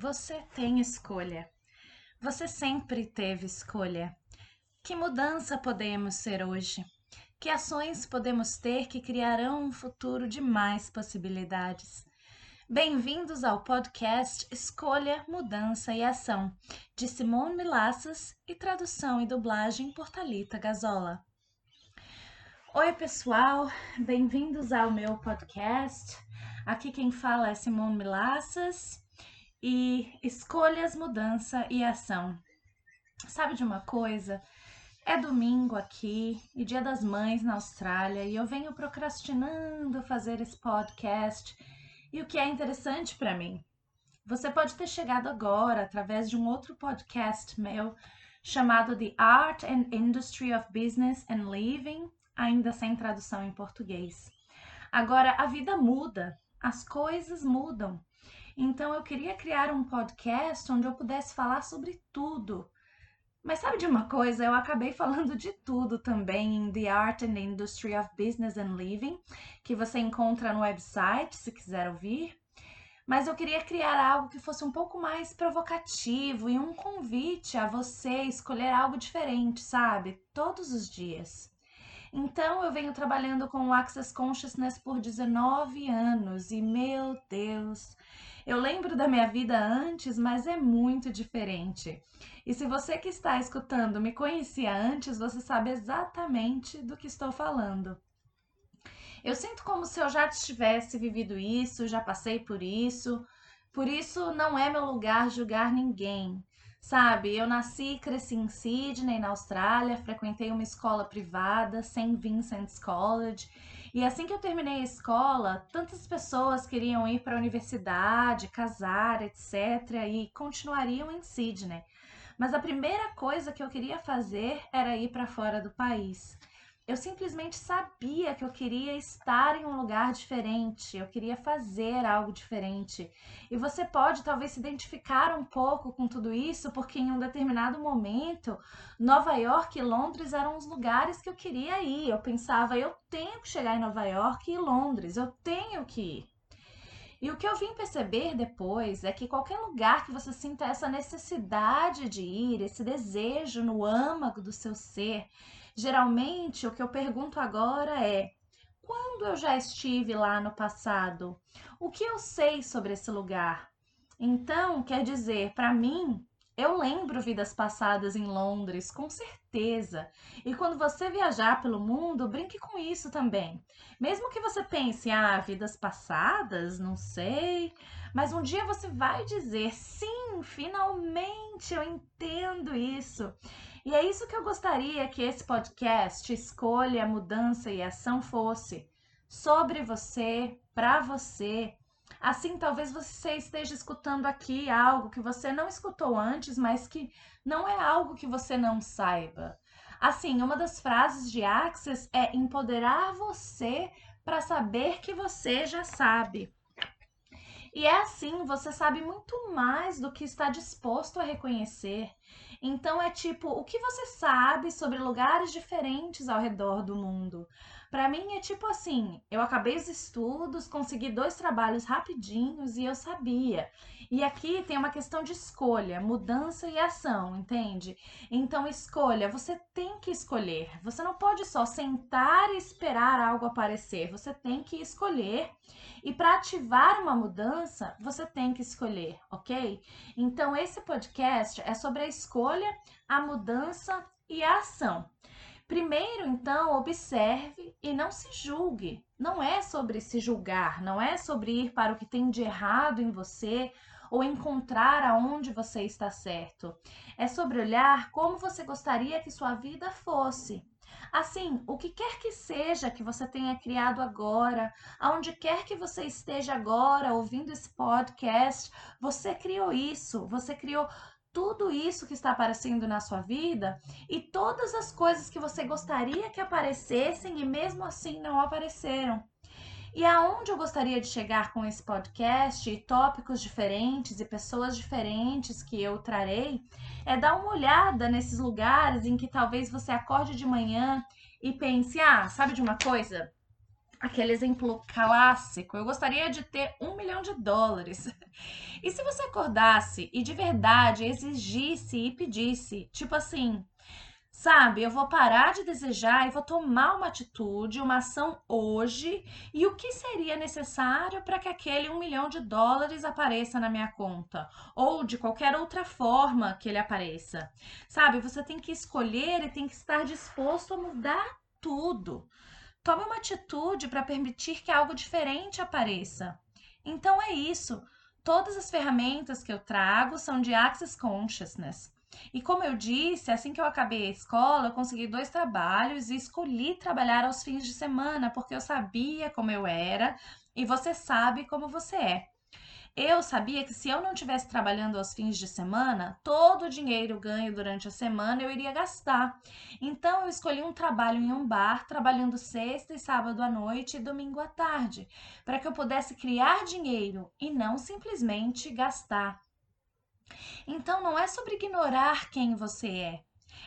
Você tem escolha. Você sempre teve escolha. Que mudança podemos ser hoje? Que ações podemos ter que criarão um futuro de mais possibilidades? Bem-vindos ao podcast Escolha, Mudança e Ação, de Simone Milassas e tradução e dublagem por Talita Gazola. Oi, pessoal, bem-vindos ao meu podcast. Aqui quem fala é Simone Milassas e escolhas, mudança e ação. Sabe de uma coisa? É domingo aqui e Dia das Mães na Austrália e eu venho procrastinando fazer esse podcast. E o que é interessante para mim, você pode ter chegado agora através de um outro podcast meu chamado The Art and Industry of Business and Living, ainda sem tradução em português. Agora a vida muda, as coisas mudam. Então eu queria criar um podcast onde eu pudesse falar sobre tudo. Mas sabe de uma coisa? Eu acabei falando de tudo também em The Art and Industry of Business and Living, que você encontra no website, se quiser ouvir. Mas eu queria criar algo que fosse um pouco mais provocativo e um convite a você escolher algo diferente, sabe? Todos os dias. Então, eu venho trabalhando com o Access Consciousness por 19 anos e, meu Deus, eu lembro da minha vida antes, mas é muito diferente. E se você que está escutando me conhecia antes, você sabe exatamente do que estou falando. Eu sinto como se eu já tivesse vivido isso, já passei por isso. Por isso, não é meu lugar julgar ninguém. Sabe, eu nasci e cresci em Sydney, na Austrália, frequentei uma escola privada, St. Vincent's College, e assim que eu terminei a escola, tantas pessoas queriam ir para a universidade, casar, etc., e continuariam em Sydney. Mas a primeira coisa que eu queria fazer era ir para fora do país. Eu simplesmente sabia que eu queria estar em um lugar diferente, eu queria fazer algo diferente. E você pode talvez se identificar um pouco com tudo isso, porque em um determinado momento, Nova York e Londres eram os lugares que eu queria ir. Eu pensava, eu tenho que chegar em Nova York e Londres, eu tenho que ir. E o que eu vim perceber depois é que qualquer lugar que você sinta essa necessidade de ir, esse desejo no âmago do seu ser, Geralmente, o que eu pergunto agora é: quando eu já estive lá no passado? O que eu sei sobre esse lugar? Então, quer dizer, para mim, eu lembro vidas passadas em Londres, com certeza. E quando você viajar pelo mundo, brinque com isso também. Mesmo que você pense, ah, vidas passadas, não sei. Mas um dia você vai dizer, sim, finalmente eu entendo isso. E é isso que eu gostaria que esse podcast Escolha, Mudança e Ação fosse sobre você, para você. Assim, talvez você esteja escutando aqui algo que você não escutou antes, mas que não é algo que você não saiba. Assim, uma das frases de Access é empoderar você para saber que você já sabe. E é assim, você sabe muito mais do que está disposto a reconhecer. Então é tipo, o que você sabe sobre lugares diferentes ao redor do mundo? Para mim é tipo assim, eu acabei os estudos, consegui dois trabalhos rapidinhos e eu sabia. E aqui tem uma questão de escolha, mudança e ação, entende? Então escolha, você tem que escolher. Você não pode só sentar e esperar algo aparecer. Você tem que escolher. E para ativar uma mudança, você tem que escolher, ok? Então esse podcast é sobre a escolha, a mudança e a ação. Primeiro, então, observe e não se julgue. Não é sobre se julgar, não é sobre ir para o que tem de errado em você ou encontrar aonde você está certo. É sobre olhar como você gostaria que sua vida fosse. Assim, o que quer que seja que você tenha criado agora, aonde quer que você esteja agora ouvindo esse podcast, você criou isso, você criou tudo isso que está aparecendo na sua vida e todas as coisas que você gostaria que aparecessem e mesmo assim não apareceram. E aonde eu gostaria de chegar com esse podcast, e tópicos diferentes e pessoas diferentes que eu trarei, é dar uma olhada nesses lugares em que talvez você acorde de manhã e pense: ah, sabe de uma coisa? Aquele exemplo clássico. Eu gostaria de ter um milhão de dólares. E se você acordasse e de verdade exigisse e pedisse, tipo assim, sabe, eu vou parar de desejar e vou tomar uma atitude, uma ação hoje, e o que seria necessário para que aquele um milhão de dólares apareça na minha conta? Ou de qualquer outra forma que ele apareça. Sabe, você tem que escolher e tem que estar disposto a mudar tudo. Tome uma atitude para permitir que algo diferente apareça. Então é isso. Todas as ferramentas que eu trago são de Access Consciousness. E como eu disse, assim que eu acabei a escola, eu consegui dois trabalhos e escolhi trabalhar aos fins de semana, porque eu sabia como eu era e você sabe como você é. Eu sabia que se eu não estivesse trabalhando aos fins de semana, todo o dinheiro ganho durante a semana eu iria gastar. Então eu escolhi um trabalho em um bar, trabalhando sexta e sábado à noite e domingo à tarde, para que eu pudesse criar dinheiro e não simplesmente gastar. Então não é sobre ignorar quem você é,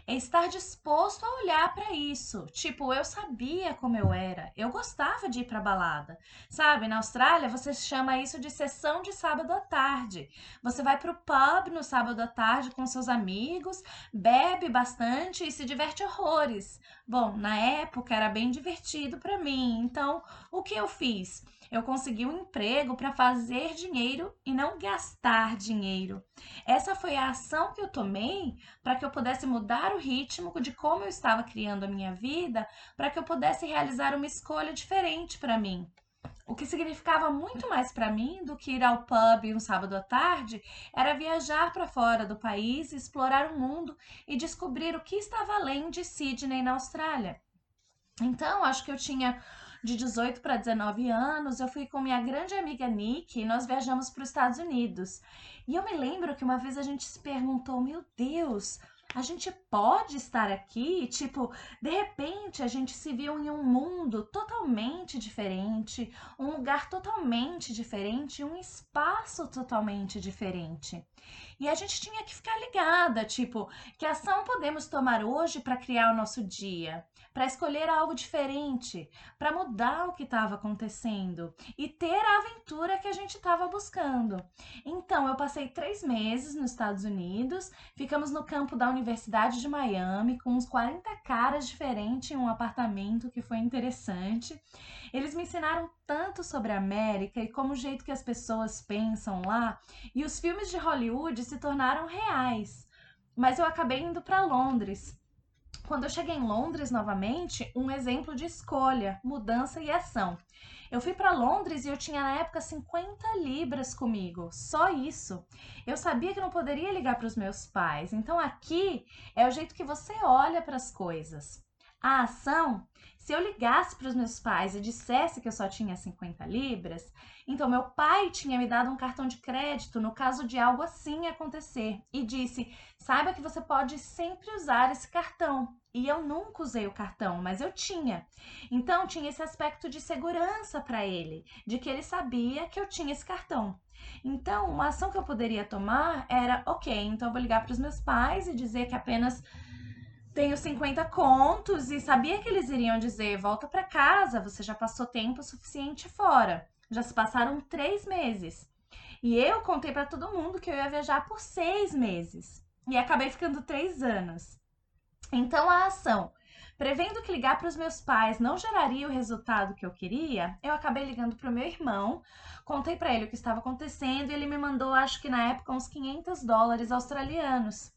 é estar disposto a olhar para isso. Tipo, eu sabia como eu era, eu gostava de ir para balada. Sabe, na Austrália você chama isso de sessão de sábado à tarde. Você vai para o pub no sábado à tarde com seus amigos, bebe bastante e se diverte horrores. Bom, na época era bem divertido para mim. Então, o que eu fiz? Eu consegui um emprego para fazer dinheiro e não gastar dinheiro. Essa foi a ação que eu tomei para que eu pudesse mudar o ritmo de como eu estava criando a minha vida, para que eu pudesse realizar uma escolha diferente para mim. O que significava muito mais para mim do que ir ao pub um sábado à tarde era viajar para fora do país, explorar o mundo e descobrir o que estava além de Sydney, na Austrália. Então, acho que eu tinha de 18 para 19 anos, eu fui com minha grande amiga Nick e nós viajamos para os Estados Unidos. E eu me lembro que uma vez a gente se perguntou: meu Deus, a gente pode estar aqui? Tipo, de repente a gente se viu em um mundo totalmente diferente, um lugar totalmente diferente, um espaço totalmente diferente. E a gente tinha que ficar ligada, tipo, que ação podemos tomar hoje para criar o nosso dia? para escolher algo diferente, para mudar o que estava acontecendo e ter a aventura que a gente estava buscando. Então, eu passei três meses nos Estados Unidos, ficamos no campo da Universidade de Miami com uns 40 caras diferentes em um apartamento que foi interessante. Eles me ensinaram tanto sobre a América e como o jeito que as pessoas pensam lá, e os filmes de Hollywood se tornaram reais. Mas eu acabei indo para Londres quando eu cheguei em Londres novamente, um exemplo de escolha, mudança e ação. Eu fui para Londres e eu tinha na época 50 libras comigo, só isso. Eu sabia que não poderia ligar para os meus pais, então aqui é o jeito que você olha para as coisas. A ação, se eu ligasse para os meus pais e dissesse que eu só tinha 50 libras, então meu pai tinha me dado um cartão de crédito no caso de algo assim acontecer e disse: saiba que você pode sempre usar esse cartão. E eu nunca usei o cartão, mas eu tinha. Então tinha esse aspecto de segurança para ele, de que ele sabia que eu tinha esse cartão. Então, uma ação que eu poderia tomar era: ok, então eu vou ligar para os meus pais e dizer que apenas tenho 50 contos e sabia que eles iriam dizer: volta para casa, você já passou tempo suficiente fora. Já se passaram três meses. E eu contei para todo mundo que eu ia viajar por seis meses. E acabei ficando três anos. Então a ação, prevendo que ligar para os meus pais não geraria o resultado que eu queria, eu acabei ligando para o meu irmão, contei para ele o que estava acontecendo e ele me mandou, acho que na época, uns 500 dólares australianos.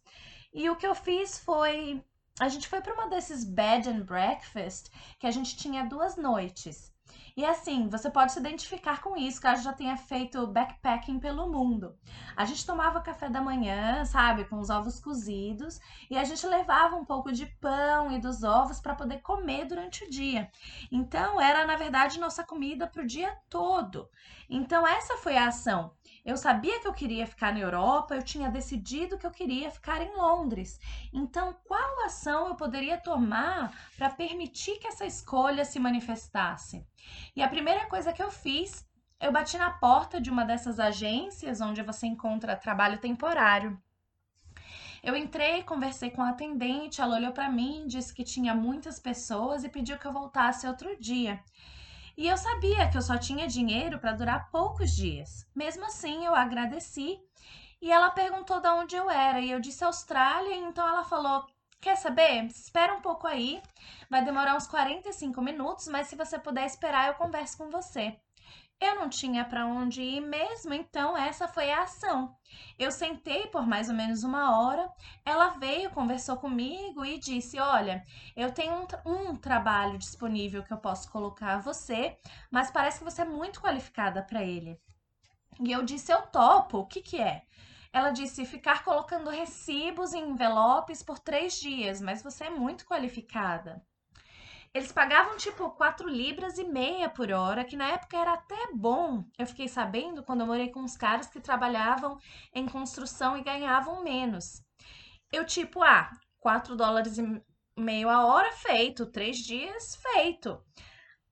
E o que eu fiz foi a gente foi para uma desses bed and breakfast que a gente tinha duas noites. E assim, você pode se identificar com isso, caso já tenha feito backpacking pelo mundo. A gente tomava café da manhã, sabe, com os ovos cozidos, e a gente levava um pouco de pão e dos ovos para poder comer durante o dia. Então, era na verdade nossa comida para o dia todo. Então, essa foi a ação. Eu sabia que eu queria ficar na Europa, eu tinha decidido que eu queria ficar em Londres. Então, qual ação eu poderia tomar para permitir que essa escolha se manifestasse? E a primeira coisa que eu fiz, eu bati na porta de uma dessas agências onde você encontra trabalho temporário. Eu entrei, conversei com a atendente, ela olhou para mim, disse que tinha muitas pessoas e pediu que eu voltasse outro dia. E eu sabia que eu só tinha dinheiro para durar poucos dias. Mesmo assim, eu agradeci e ela perguntou de onde eu era e eu disse Austrália, então ela falou: Quer saber? Espera um pouco aí. Vai demorar uns 45 minutos, mas se você puder esperar, eu converso com você. Eu não tinha para onde ir mesmo, então essa foi a ação. Eu sentei por mais ou menos uma hora. Ela veio, conversou comigo e disse: Olha, eu tenho um, um trabalho disponível que eu posso colocar a você, mas parece que você é muito qualificada para ele. E eu disse: Eu topo. O que, que é? Ela disse ficar colocando recibos em envelopes por três dias, mas você é muito qualificada. Eles pagavam tipo 4 libras e meia por hora, que na época era até bom. Eu fiquei sabendo quando eu morei com uns caras que trabalhavam em construção e ganhavam menos. Eu tipo, ah, 4 dólares e meio a hora, feito. Três dias, feito.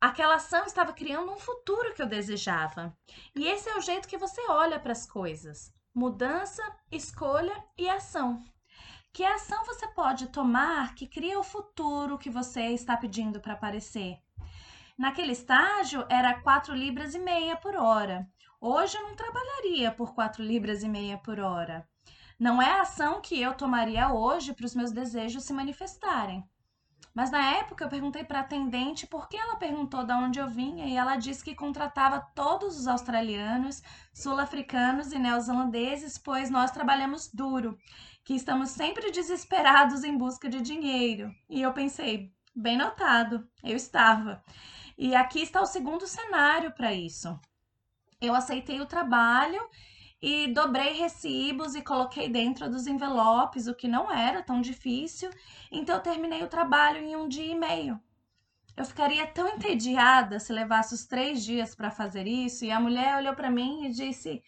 Aquela ação estava criando um futuro que eu desejava. E esse é o jeito que você olha para as coisas mudança, escolha e ação. Que ação você pode tomar que cria o futuro que você está pedindo para aparecer? Naquele estágio era 4 libras e meia por hora. Hoje eu não trabalharia por 4 libras e meia por hora. Não é a ação que eu tomaria hoje para os meus desejos se manifestarem. Mas na época eu perguntei para a atendente por que ela perguntou de onde eu vinha e ela disse que contratava todos os australianos, sul-africanos e neozelandeses, pois nós trabalhamos duro, que estamos sempre desesperados em busca de dinheiro. E eu pensei, bem notado, eu estava. E aqui está o segundo cenário para isso. Eu aceitei o trabalho e dobrei recibos e coloquei dentro dos envelopes, o que não era tão difícil. Então eu terminei o trabalho em um dia e meio. Eu ficaria tão entediada se levasse os três dias para fazer isso. E a mulher olhou para mim e disse: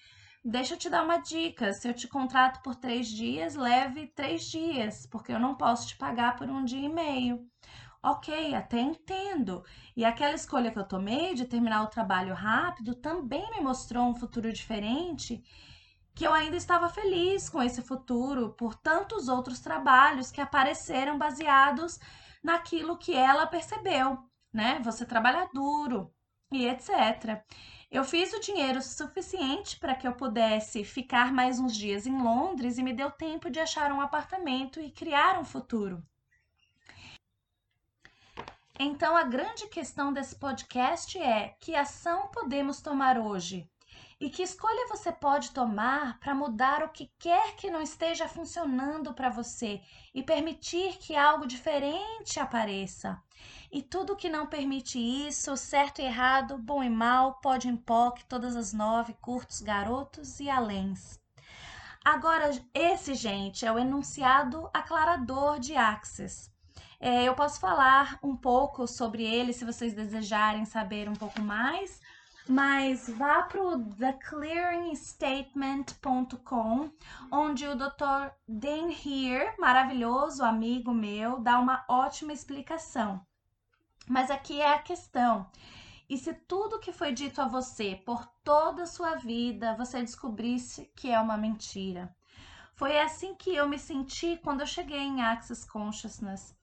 Deixa eu te dar uma dica. Se eu te contrato por três dias, leve três dias, porque eu não posso te pagar por um dia e meio. Ok, até entendo. E aquela escolha que eu tomei de terminar o trabalho rápido também me mostrou um futuro diferente, que eu ainda estava feliz com esse futuro por tantos outros trabalhos que apareceram baseados naquilo que ela percebeu, né? Você trabalha duro e etc. Eu fiz o dinheiro suficiente para que eu pudesse ficar mais uns dias em Londres e me deu tempo de achar um apartamento e criar um futuro. Então, a grande questão desse podcast é: que ação podemos tomar hoje? E que escolha você pode tomar para mudar o que quer que não esteja funcionando para você e permitir que algo diferente apareça? E tudo que não permite isso, certo e errado, bom e mal, pode em POC, todas as nove, curtos, garotos e aléns. Agora, esse, gente, é o enunciado aclarador de Axis. É, eu posso falar um pouco sobre ele se vocês desejarem saber um pouco mais, mas vá para o theclearingstatement.com, onde o Dr. Dan Here, maravilhoso amigo meu, dá uma ótima explicação. Mas aqui é a questão. E se tudo que foi dito a você por toda a sua vida você descobrisse que é uma mentira? Foi assim que eu me senti quando eu cheguei em Access Consciousness.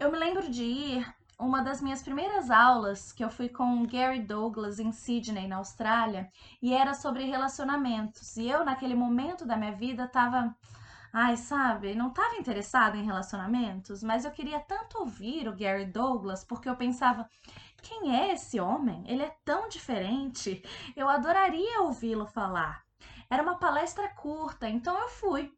Eu me lembro de ir uma das minhas primeiras aulas que eu fui com Gary Douglas em Sydney, na Austrália, e era sobre relacionamentos. E eu, naquele momento da minha vida, estava. Ai, sabe, não estava interessada em relacionamentos, mas eu queria tanto ouvir o Gary Douglas porque eu pensava: quem é esse homem? Ele é tão diferente. Eu adoraria ouvi-lo falar. Era uma palestra curta, então eu fui.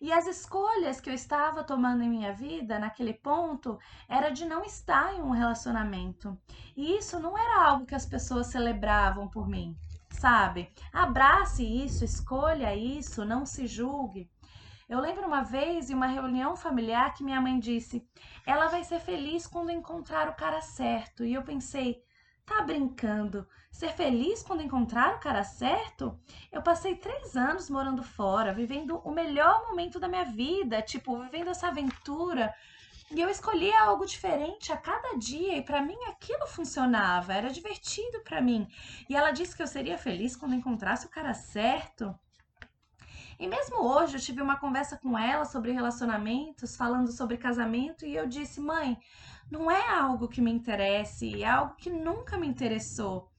E as escolhas que eu estava tomando em minha vida naquele ponto era de não estar em um relacionamento. E isso não era algo que as pessoas celebravam por mim, sabe? Abrace isso, escolha isso, não se julgue. Eu lembro uma vez em uma reunião familiar que minha mãe disse: ela vai ser feliz quando encontrar o cara certo. E eu pensei: Tá brincando? Ser feliz quando encontrar o cara certo? Eu passei três anos morando fora, vivendo o melhor momento da minha vida, tipo, vivendo essa aventura. E eu escolhia algo diferente a cada dia e para mim aquilo funcionava, era divertido para mim. E ela disse que eu seria feliz quando encontrasse o cara certo. E mesmo hoje eu tive uma conversa com ela sobre relacionamentos, falando sobre casamento, e eu disse: mãe, não é algo que me interesse, é algo que nunca me interessou.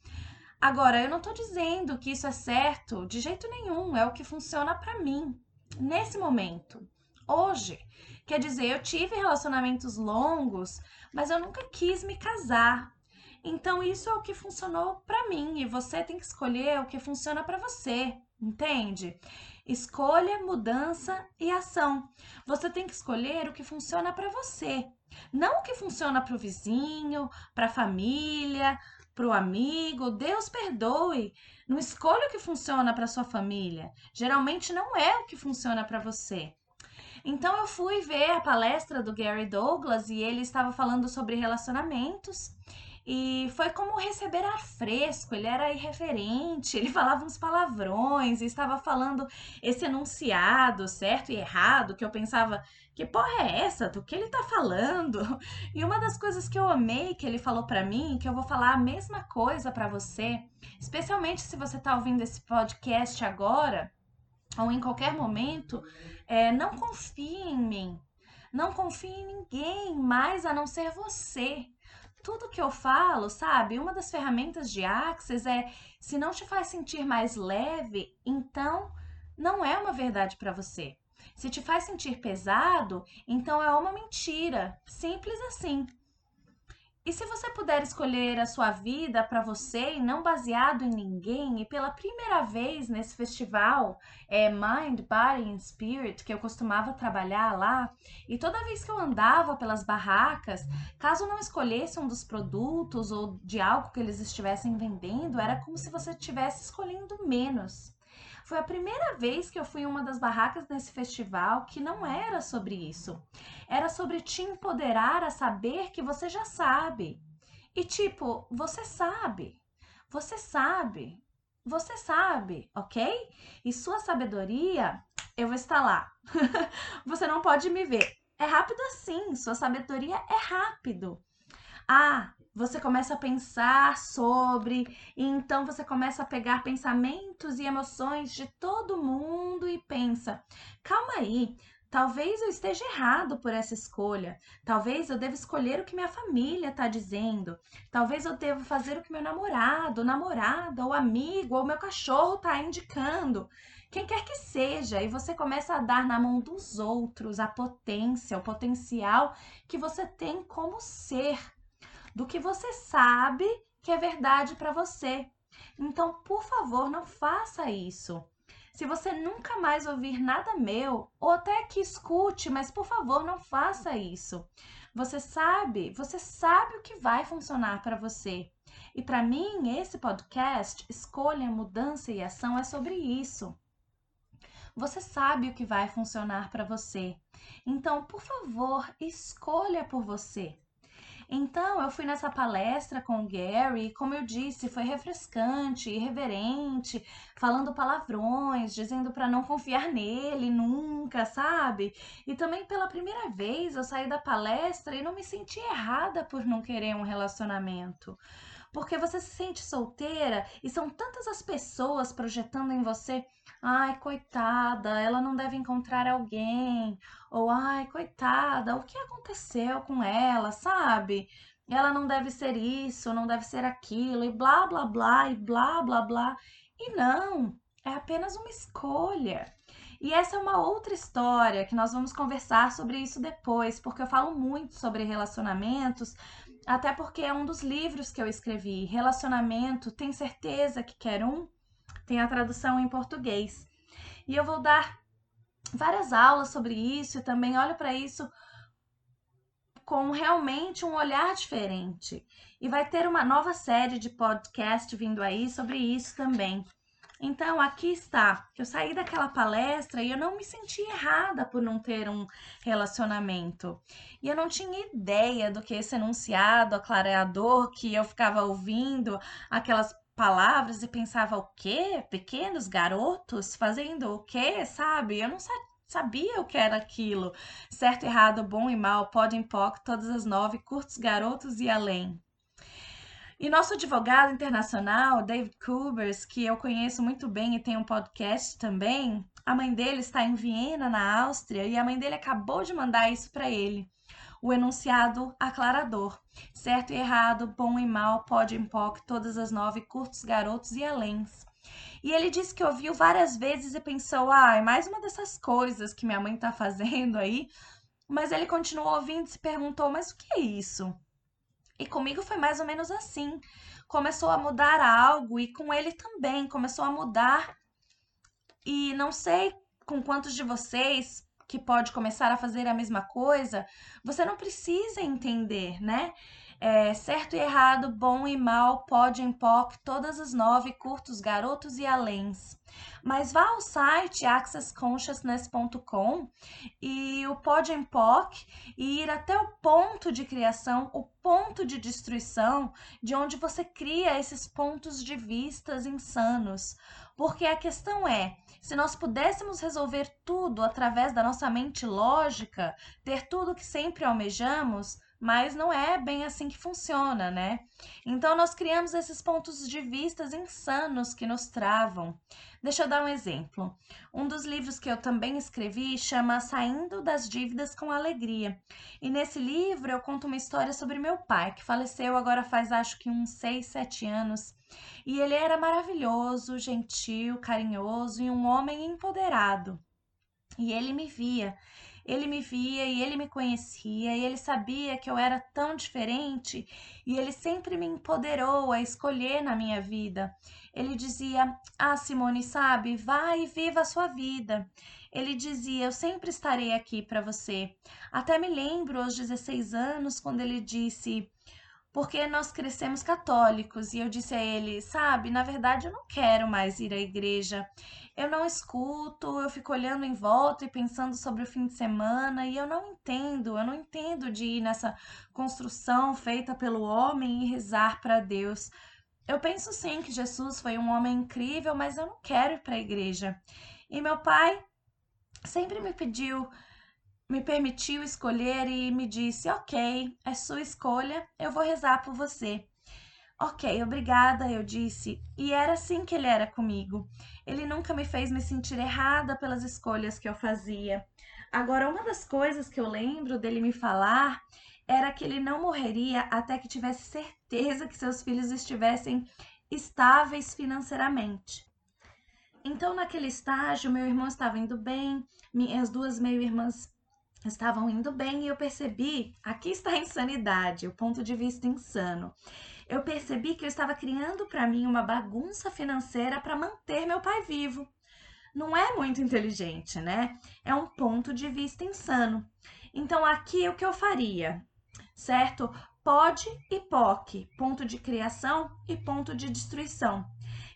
Agora, eu não estou dizendo que isso é certo de jeito nenhum, é o que funciona para mim, nesse momento, hoje. Quer dizer, eu tive relacionamentos longos, mas eu nunca quis me casar. Então, isso é o que funcionou para mim e você tem que escolher o que funciona para você, entende? Escolha, mudança e ação. Você tem que escolher o que funciona para você, não o que funciona para o vizinho, para a família, para o amigo. Deus perdoe. Não escolha o que funciona para sua família. Geralmente não é o que funciona para você. Então eu fui ver a palestra do Gary Douglas e ele estava falando sobre relacionamentos. E foi como receber ar fresco, ele era irreverente, ele falava uns palavrões estava falando esse enunciado certo e errado, que eu pensava, que porra é essa? Do que ele tá falando? E uma das coisas que eu amei que ele falou para mim, que eu vou falar a mesma coisa para você, especialmente se você tá ouvindo esse podcast agora ou em qualquer momento, é, não confie em mim. Não confie em ninguém mais a não ser você tudo que eu falo, sabe? Uma das ferramentas de Axis é se não te faz sentir mais leve, então não é uma verdade para você. Se te faz sentir pesado, então é uma mentira. Simples assim. E se você puder escolher a sua vida para você e não baseado em ninguém, e pela primeira vez nesse festival é, Mind, Body and Spirit, que eu costumava trabalhar lá, e toda vez que eu andava pelas barracas, caso não escolhesse um dos produtos ou de algo que eles estivessem vendendo, era como se você estivesse escolhendo menos. Foi a primeira vez que eu fui em uma das barracas nesse festival que não era sobre isso. Era sobre te empoderar a saber que você já sabe. E tipo, você sabe. Você sabe. Você sabe, ok? E sua sabedoria, eu vou estar lá. você não pode me ver. É rápido assim, sua sabedoria é rápido. Ah, você começa a pensar sobre, e então você começa a pegar pensamentos e emoções de todo mundo e pensa: calma aí, talvez eu esteja errado por essa escolha, talvez eu deva escolher o que minha família está dizendo, talvez eu devo fazer o que meu namorado, namorada, ou amigo, ou meu cachorro está indicando. Quem quer que seja, e você começa a dar na mão dos outros a potência, o potencial que você tem como ser do que você sabe que é verdade para você. Então, por favor, não faça isso. Se você nunca mais ouvir nada meu, ou até que escute, mas por favor, não faça isso. Você sabe, você sabe o que vai funcionar para você. E para mim, esse podcast, Escolha, Mudança e Ação, é sobre isso. Você sabe o que vai funcionar para você. Então, por favor, escolha por você. Então, eu fui nessa palestra com o Gary, e como eu disse, foi refrescante, irreverente, falando palavrões, dizendo para não confiar nele nunca, sabe? E também pela primeira vez eu saí da palestra e não me senti errada por não querer um relacionamento porque você se sente solteira e são tantas as pessoas projetando em você ai, coitada, ela não deve encontrar alguém, ou ai, coitada, o que aconteceu com ela, sabe? Ela não deve ser isso, não deve ser aquilo, e blá blá blá, e blá blá blá. E não, é apenas uma escolha. E essa é uma outra história que nós vamos conversar sobre isso depois, porque eu falo muito sobre relacionamentos, até porque é um dos livros que eu escrevi. Relacionamento, tem certeza que quer um? tem a tradução em português. E eu vou dar várias aulas sobre isso e também olho para isso com realmente um olhar diferente. E vai ter uma nova série de podcast vindo aí sobre isso também. Então, aqui está. Eu saí daquela palestra e eu não me senti errada por não ter um relacionamento. E eu não tinha ideia do que esse enunciado aclareador que eu ficava ouvindo, aquelas palavras e pensava o quê? Pequenos garotos fazendo o quê? Sabe? Eu não sabia o que era aquilo. Certo, errado, bom e mal, pode em todas as nove, curtos garotos e além. E nosso advogado internacional, David Kubers, que eu conheço muito bem e tem um podcast também, a mãe dele está em Viena, na Áustria, e a mãe dele acabou de mandar isso para ele. O enunciado aclarador. Certo e errado, bom e mal, pode e POC, todas as nove, curtos, garotos e aléns. E ele disse que ouviu várias vezes e pensou: ah, é mais uma dessas coisas que minha mãe está fazendo aí. Mas ele continuou ouvindo e se perguntou: mas o que é isso? E comigo foi mais ou menos assim. Começou a mudar algo e com ele também começou a mudar. E não sei com quantos de vocês que pode começar a fazer a mesma coisa, você não precisa entender, né? É, certo e errado, bom e mal, pode em POC, todas as nove, curtos, garotos e aléns. Mas vá ao site accessconsciousness.com e o pode em POC e ir até o ponto de criação, o ponto de destruição, de onde você cria esses pontos de vistas insanos. Porque a questão é, se nós pudéssemos resolver tudo através da nossa mente lógica, ter tudo que sempre almejamos, mas não é bem assim que funciona, né? Então nós criamos esses pontos de vistas insanos que nos travam. Deixa eu dar um exemplo. Um dos livros que eu também escrevi chama Saindo das Dívidas com Alegria. E nesse livro eu conto uma história sobre meu pai, que faleceu agora faz acho que uns 6, 7 anos. E ele era maravilhoso, gentil, carinhoso e um homem empoderado. E ele me via ele me via e ele me conhecia e ele sabia que eu era tão diferente e ele sempre me empoderou a escolher na minha vida. Ele dizia: Ah, Simone, sabe, vai e viva a sua vida. Ele dizia: Eu sempre estarei aqui para você. Até me lembro aos 16 anos quando ele disse: porque nós crescemos católicos e eu disse a ele, sabe, na verdade eu não quero mais ir à igreja. Eu não escuto, eu fico olhando em volta e pensando sobre o fim de semana e eu não entendo, eu não entendo de ir nessa construção feita pelo homem e rezar para Deus. Eu penso sim que Jesus foi um homem incrível, mas eu não quero ir para a igreja. E meu pai sempre me pediu me permitiu escolher e me disse: Ok, é sua escolha, eu vou rezar por você. Ok, obrigada, eu disse. E era assim que ele era comigo. Ele nunca me fez me sentir errada pelas escolhas que eu fazia. Agora, uma das coisas que eu lembro dele me falar era que ele não morreria até que tivesse certeza que seus filhos estivessem estáveis financeiramente. Então, naquele estágio, meu irmão estava indo bem, minhas duas meio-irmãs estavam indo bem e eu percebi, aqui está a insanidade, o ponto de vista insano. Eu percebi que eu estava criando para mim uma bagunça financeira para manter meu pai vivo. Não é muito inteligente, né? É um ponto de vista insano. Então aqui o que eu faria, certo? Pode e POC, ponto de criação e ponto de destruição.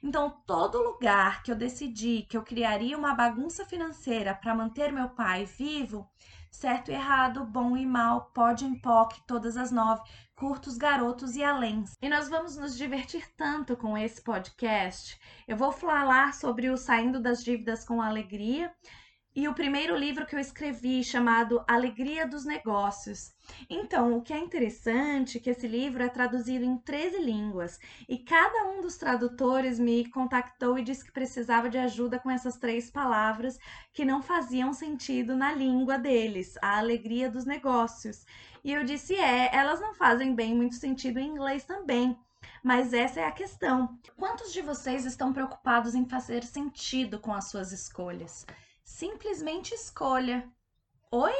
Então, todo lugar que eu decidi que eu criaria uma bagunça financeira para manter meu pai vivo, certo e errado, bom e mal, pode e POC, todas as nove, curtos, garotos e aléns. E nós vamos nos divertir tanto com esse podcast. Eu vou falar sobre o Saindo das Dívidas com Alegria e o primeiro livro que eu escrevi, chamado Alegria dos Negócios. Então, o que é interessante é que esse livro é traduzido em 13 línguas e cada um dos tradutores me contactou e disse que precisava de ajuda com essas três palavras que não faziam sentido na língua deles, a alegria dos negócios. E eu disse: é, elas não fazem bem muito sentido em inglês também. Mas essa é a questão. Quantos de vocês estão preocupados em fazer sentido com as suas escolhas? Simplesmente escolha. Oi?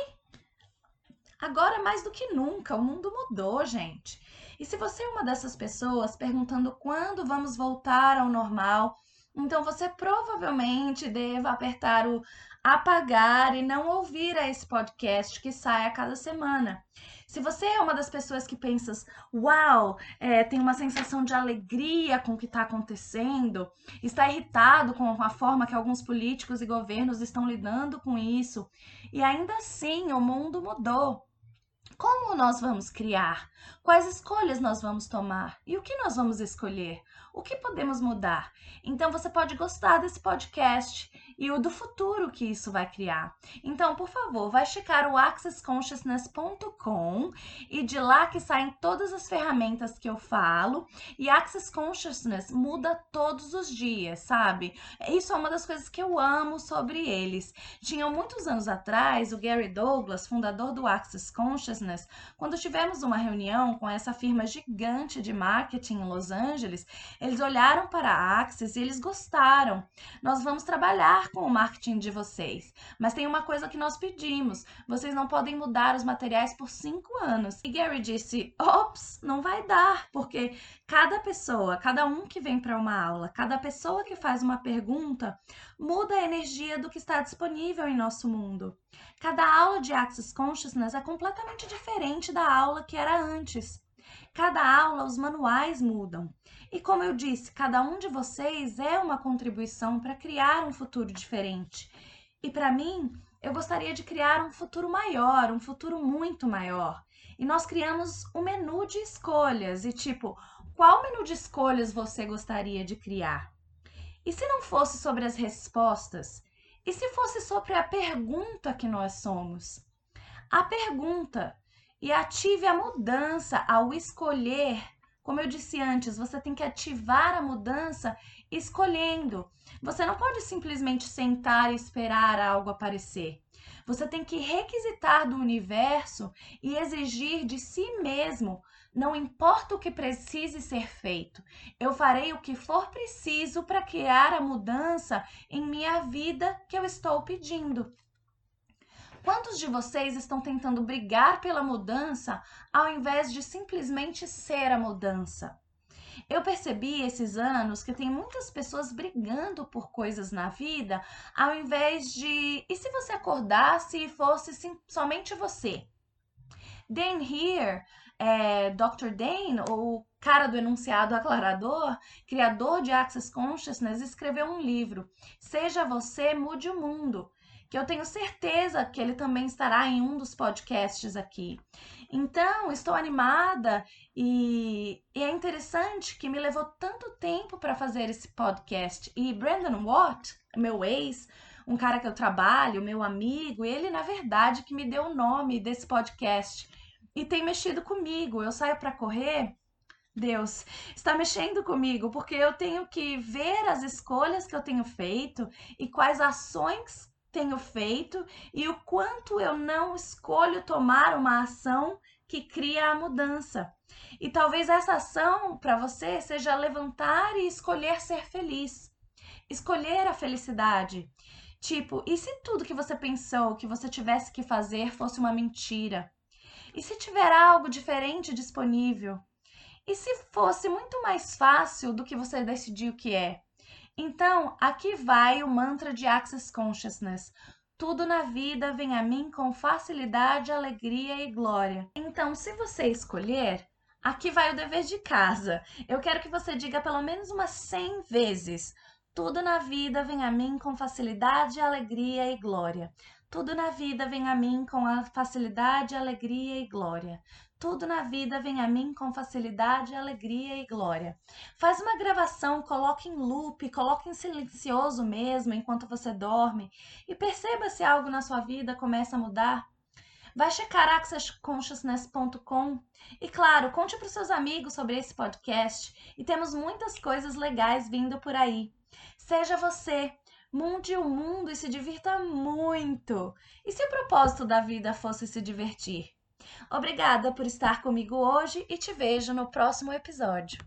Agora mais do que nunca, o mundo mudou, gente. E se você é uma dessas pessoas perguntando quando vamos voltar ao normal, então você provavelmente deva apertar o apagar e não ouvir a esse podcast que sai a cada semana. Se você é uma das pessoas que pensas, uau, é, tem uma sensação de alegria com o que está acontecendo, está irritado com a forma que alguns políticos e governos estão lidando com isso, e ainda assim o mundo mudou. Como nós vamos criar? Quais escolhas nós vamos tomar? E o que nós vamos escolher? O que podemos mudar? Então você pode gostar desse podcast e o do futuro que isso vai criar. Então, por favor, vai checar o accessconsciousness.com e de lá que saem todas as ferramentas que eu falo. E Access Consciousness muda todos os dias, sabe? Isso é uma das coisas que eu amo sobre eles. Tinham muitos anos atrás, o Gary Douglas, fundador do Access Consciousness, quando tivemos uma reunião com essa firma gigante de marketing em Los Angeles, eles olharam para a Access e eles gostaram. Nós vamos trabalhar com o marketing de vocês, mas tem uma coisa que nós pedimos: vocês não podem mudar os materiais por cinco anos. E Gary disse: ops, não vai dar, porque cada pessoa, cada um que vem para uma aula, cada pessoa que faz uma pergunta, muda a energia do que está disponível em nosso mundo. Cada aula de Access Consciousness é completamente diferente da aula que era antes. Cada aula, os manuais mudam. E como eu disse, cada um de vocês é uma contribuição para criar um futuro diferente. E para mim, eu gostaria de criar um futuro maior, um futuro muito maior. E nós criamos um menu de escolhas e tipo, qual menu de escolhas você gostaria de criar? E se não fosse sobre as respostas? E se fosse sobre a pergunta que nós somos? A pergunta e ative a mudança ao escolher. Como eu disse antes, você tem que ativar a mudança escolhendo. Você não pode simplesmente sentar e esperar algo aparecer. Você tem que requisitar do universo e exigir de si mesmo. Não importa o que precise ser feito, eu farei o que for preciso para criar a mudança em minha vida que eu estou pedindo. Quantos de vocês estão tentando brigar pela mudança ao invés de simplesmente ser a mudança? Eu percebi esses anos que tem muitas pessoas brigando por coisas na vida, ao invés de. E se você acordasse e fosse sim, somente você? Dan Here, é, Dr. Dan, o cara do enunciado aclarador, criador de Access Consciousness, escreveu um livro, Seja Você, Mude o Mundo que eu tenho certeza que ele também estará em um dos podcasts aqui. Então, estou animada e, e é interessante que me levou tanto tempo para fazer esse podcast. E Brandon Watt, meu ex, um cara que eu trabalho, meu amigo, ele na verdade que me deu o nome desse podcast e tem mexido comigo. Eu saio para correr Deus está mexendo comigo, porque eu tenho que ver as escolhas que eu tenho feito e quais ações tenho feito e o quanto eu não escolho tomar uma ação que cria a mudança. E talvez essa ação para você seja levantar e escolher ser feliz. Escolher a felicidade. Tipo, e se tudo que você pensou que você tivesse que fazer fosse uma mentira? E se tiver algo diferente disponível? E se fosse muito mais fácil do que você decidiu que é? Então, aqui vai o mantra de Access Consciousness. Tudo na vida vem a mim com facilidade, alegria e glória. Então, se você escolher, aqui vai o dever de casa. Eu quero que você diga pelo menos umas 100 vezes. Tudo na vida vem a mim com facilidade, alegria e glória. Tudo na vida vem a mim com a facilidade, alegria e glória. Tudo na vida vem a mim com facilidade, alegria e glória. Faz uma gravação, coloque em loop, coloque em silencioso mesmo enquanto você dorme e perceba se algo na sua vida começa a mudar. Vai checar accessconsciousness.com e, claro, conte para os seus amigos sobre esse podcast e temos muitas coisas legais vindo por aí. Seja você, mude o mundo e se divirta muito. E se o propósito da vida fosse se divertir? Obrigada por estar comigo hoje e te vejo no próximo episódio.